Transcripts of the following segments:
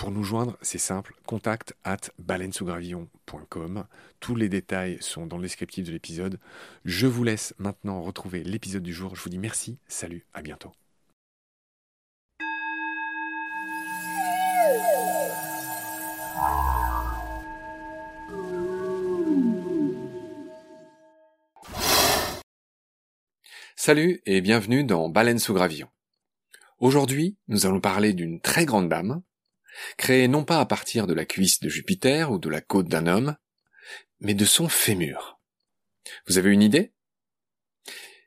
Pour nous joindre, c'est simple, contact at baleinesougravillon.com. Tous les détails sont dans le descriptif de l'épisode. Je vous laisse maintenant retrouver l'épisode du jour. Je vous dis merci, salut, à bientôt. Salut et bienvenue dans Baleine sous gravillon. Aujourd'hui, nous allons parler d'une très grande dame, créé non pas à partir de la cuisse de Jupiter ou de la côte d'un homme, mais de son fémur. Vous avez une idée?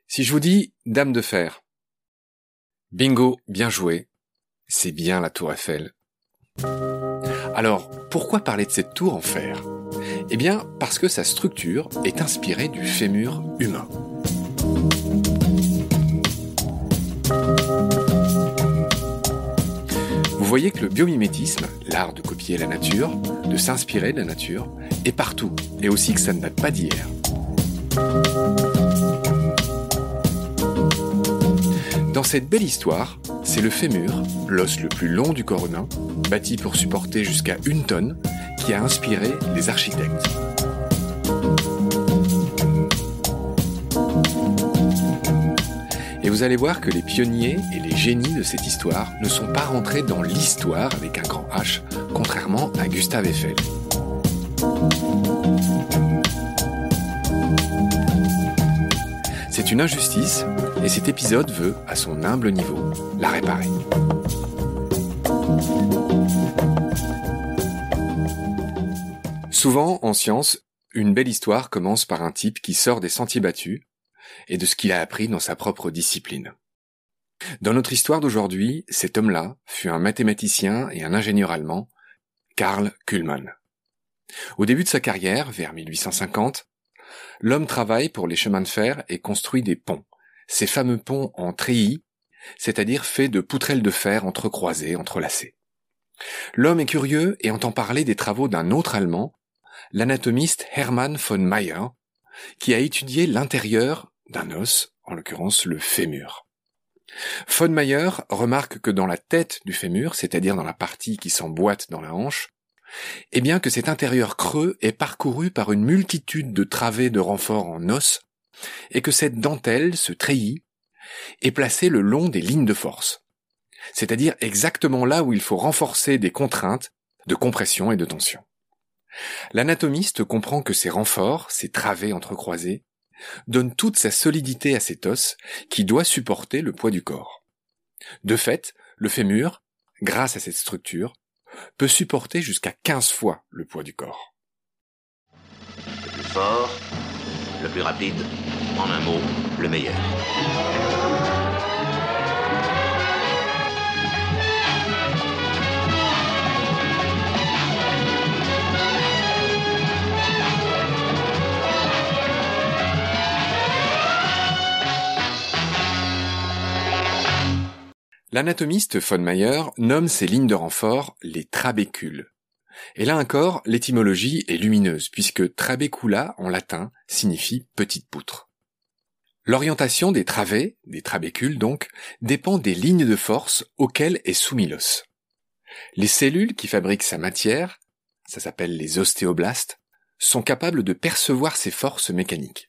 Si je vous dis Dame de fer, bingo, bien joué, c'est bien la tour Eiffel. Alors, pourquoi parler de cette tour en fer? Eh bien, parce que sa structure est inspirée du fémur humain. Voyez que le biomimétisme, l'art de copier la nature, de s'inspirer de la nature, est partout, et aussi que ça ne date pas d'hier. Dans cette belle histoire, c'est le fémur, l'os le plus long du corps humain, bâti pour supporter jusqu'à une tonne, qui a inspiré les architectes. Vous allez voir que les pionniers et les génies de cette histoire ne sont pas rentrés dans l'histoire avec un grand H, contrairement à Gustave Eiffel. C'est une injustice et cet épisode veut, à son humble niveau, la réparer. Souvent, en science, une belle histoire commence par un type qui sort des sentiers battus et de ce qu'il a appris dans sa propre discipline. Dans notre histoire d'aujourd'hui, cet homme-là fut un mathématicien et un ingénieur allemand, Karl Kuhlmann. Au début de sa carrière, vers 1850, l'homme travaille pour les chemins de fer et construit des ponts, ces fameux ponts en treillis, c'est-à-dire faits de poutrelles de fer entrecroisées, entrelacées. L'homme est curieux et entend parler des travaux d'un autre Allemand, l'anatomiste Hermann von Mayer, qui a étudié l'intérieur d'un os, en l'occurrence le fémur. Von Mayer remarque que dans la tête du fémur, c'est-à-dire dans la partie qui s'emboîte dans la hanche, eh bien que cet intérieur creux est parcouru par une multitude de travées de renforts en os, et que cette dentelle, ce treillis, est placée le long des lignes de force, c'est-à-dire exactement là où il faut renforcer des contraintes de compression et de tension. L'anatomiste comprend que ces renforts, ces travées entrecroisées, donne toute sa solidité à cet os qui doit supporter le poids du corps. De fait, le fémur, grâce à cette structure, peut supporter jusqu'à 15 fois le poids du corps. Le plus fort, le plus rapide, en un mot, le meilleur. L'anatomiste von Meyer nomme ces lignes de renfort les trabécules. Et là encore, l'étymologie est lumineuse, puisque trabecula en latin signifie petite poutre. L'orientation des travées, des trabécules donc, dépend des lignes de force auxquelles est soumis l'os. Les cellules qui fabriquent sa matière, ça s'appelle les ostéoblastes, sont capables de percevoir ces forces mécaniques.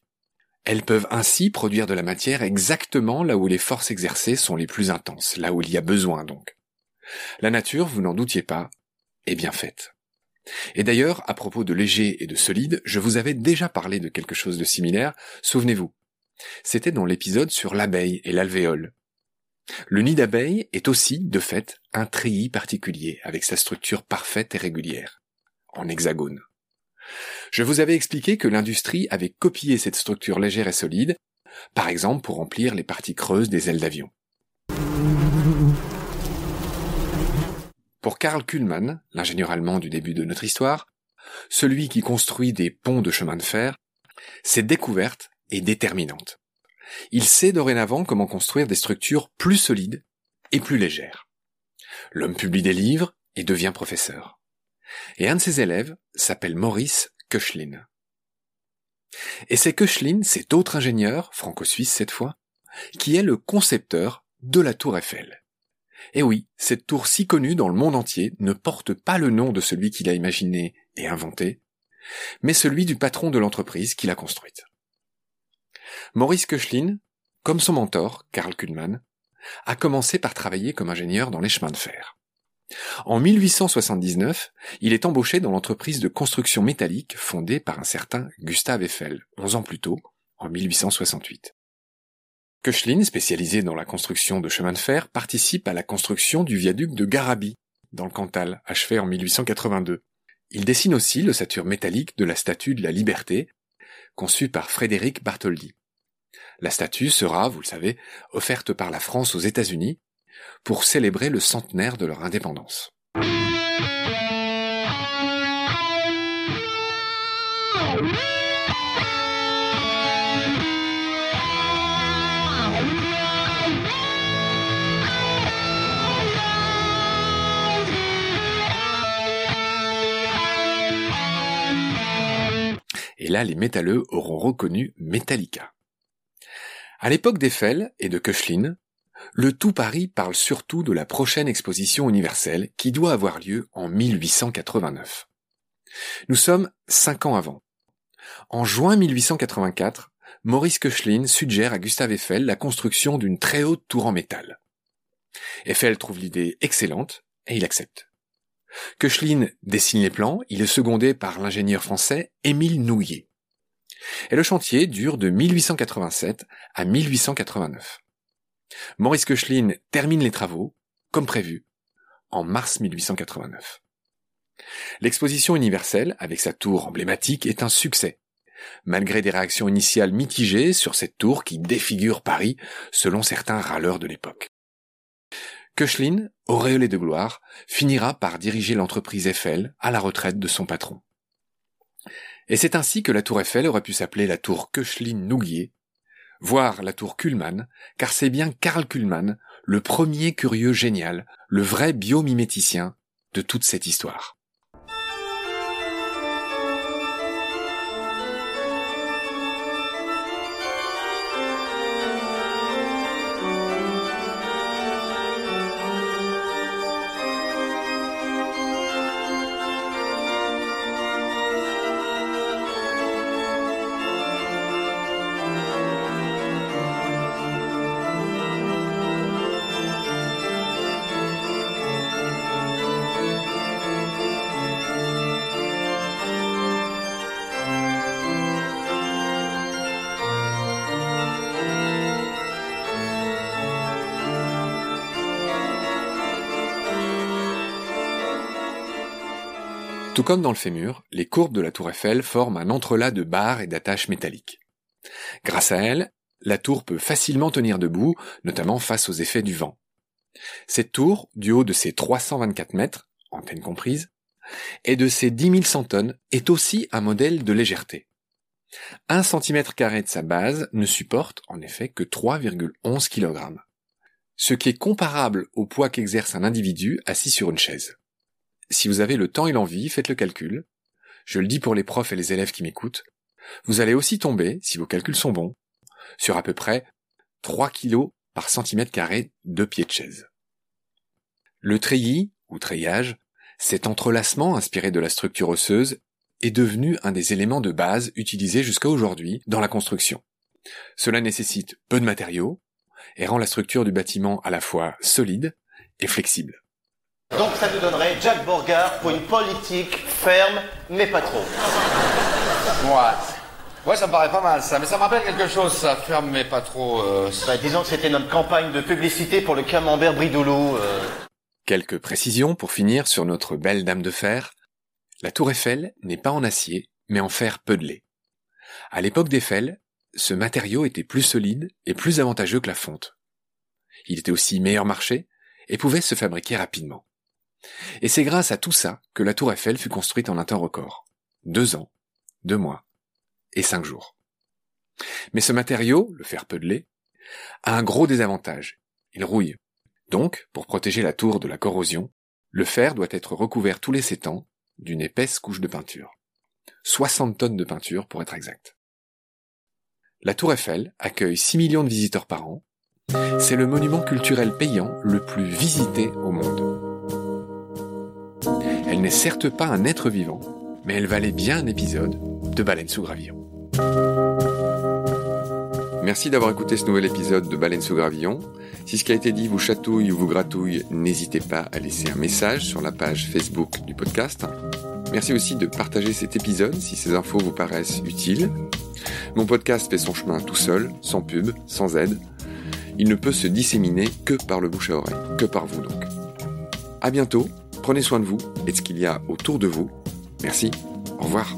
Elles peuvent ainsi produire de la matière exactement là où les forces exercées sont les plus intenses, là où il y a besoin donc. La nature, vous n'en doutiez pas, est bien faite. Et d'ailleurs, à propos de léger et de solide, je vous avais déjà parlé de quelque chose de similaire, souvenez-vous. C'était dans l'épisode sur l'abeille et l'alvéole. Le nid d'abeille est aussi, de fait, un treillis particulier, avec sa structure parfaite et régulière, en hexagone. Je vous avais expliqué que l'industrie avait copié cette structure légère et solide, par exemple pour remplir les parties creuses des ailes d'avion. Pour Karl Kuhlmann, l'ingénieur allemand du début de notre histoire, celui qui construit des ponts de chemin de fer, cette découverte est déterminante. Il sait dorénavant comment construire des structures plus solides et plus légères. L'homme publie des livres et devient professeur. Et un de ses élèves s'appelle Maurice Köchlin. Et c'est Köchlin, cet autre ingénieur, franco-suisse cette fois, qui est le concepteur de la tour Eiffel. Et oui, cette tour si connue dans le monde entier ne porte pas le nom de celui qui l'a imaginée et inventé, mais celui du patron de l'entreprise qui l'a construite. Maurice Köchlin, comme son mentor, Karl Kuhlmann, a commencé par travailler comme ingénieur dans les chemins de fer. En 1879, il est embauché dans l'entreprise de construction métallique fondée par un certain Gustave Eiffel, onze ans plus tôt, en 1868. Köchlin, spécialisé dans la construction de chemins de fer, participe à la construction du viaduc de Garabi, dans le Cantal, achevé en 1882. Il dessine aussi l'ossature métallique de la statue de la Liberté, conçue par Frédéric Bartholdi. La statue sera, vous le savez, offerte par la France aux États-Unis pour célébrer le centenaire de leur indépendance. Et là, les métalleux auront reconnu Metallica. À l'époque d'Eiffel et de Köchlin, le tout Paris parle surtout de la prochaine exposition universelle qui doit avoir lieu en 1889. Nous sommes cinq ans avant. En juin 1884, Maurice Köchlin suggère à Gustave Eiffel la construction d'une très haute tour en métal. Eiffel trouve l'idée excellente et il accepte. Köchlin dessine les plans, il est secondé par l'ingénieur français Émile Nouillet. Et le chantier dure de 1887 à 1889. Maurice Köchlin termine les travaux, comme prévu, en mars 1889. L'exposition universelle, avec sa tour emblématique, est un succès, malgré des réactions initiales mitigées sur cette tour qui défigure Paris, selon certains râleurs de l'époque. Köchlin, auréolé de gloire, finira par diriger l'entreprise Eiffel à la retraite de son patron. Et c'est ainsi que la tour Eiffel aurait pu s'appeler la tour Köchlin-Nouguier, voire la tour Kuhlmann, car c'est bien Karl Kuhlmann, le premier curieux génial, le vrai biomiméticien de toute cette histoire. Tout comme dans le fémur, les courbes de la tour Eiffel forment un entrelac de barres et d'attaches métalliques. Grâce à elles, la tour peut facilement tenir debout, notamment face aux effets du vent. Cette tour, du haut de ses 324 mètres, antenne comprise, et de ses 10 100 tonnes, est aussi un modèle de légèreté. Un centimètre carré de sa base ne supporte en effet que 3,11 kg. Ce qui est comparable au poids qu'exerce un individu assis sur une chaise. Si vous avez le temps et l'envie, faites le calcul. Je le dis pour les profs et les élèves qui m'écoutent. Vous allez aussi tomber, si vos calculs sont bons, sur à peu près 3 kg par centimètre carré de pied de chaise. Le treillis, ou treillage, cet entrelacement inspiré de la structure osseuse, est devenu un des éléments de base utilisés jusqu'à aujourd'hui dans la construction. Cela nécessite peu de matériaux et rend la structure du bâtiment à la fois solide et flexible. Donc ça nous donnerait Jack Borgard pour une politique ferme, mais pas trop. Ouais. Ouais, ça me paraît pas mal ça, mais ça me rappelle quelque chose, ça, ferme mais pas trop. Euh... Bah, disons que c'était notre campagne de publicité pour le camembert Bridoulou. Euh... Quelques précisions pour finir sur notre belle dame de fer. La tour Eiffel n'est pas en acier, mais en fer peudelé. À l'époque d'Eiffel, ce matériau était plus solide et plus avantageux que la fonte. Il était aussi meilleur marché et pouvait se fabriquer rapidement. Et c'est grâce à tout ça que la tour Eiffel fut construite en un temps record. Deux ans, deux mois et cinq jours. Mais ce matériau, le fer peudelé, a un gros désavantage. Il rouille. Donc, pour protéger la tour de la corrosion, le fer doit être recouvert tous les sept ans d'une épaisse couche de peinture. 60 tonnes de peinture pour être exact. La tour Eiffel accueille 6 millions de visiteurs par an. C'est le monument culturel payant le plus visité au monde. Elle n'est certes pas un être vivant, mais elle valait bien un épisode de Baleine sous gravillon. Merci d'avoir écouté ce nouvel épisode de Baleine sous gravillon. Si ce qui a été dit vous chatouille ou vous gratouille, n'hésitez pas à laisser un message sur la page Facebook du podcast. Merci aussi de partager cet épisode si ces infos vous paraissent utiles. Mon podcast fait son chemin tout seul, sans pub, sans aide. Il ne peut se disséminer que par le bouche à oreille, que par vous donc. À bientôt, prenez soin de vous et de ce qu'il y a autour de vous. Merci, au revoir.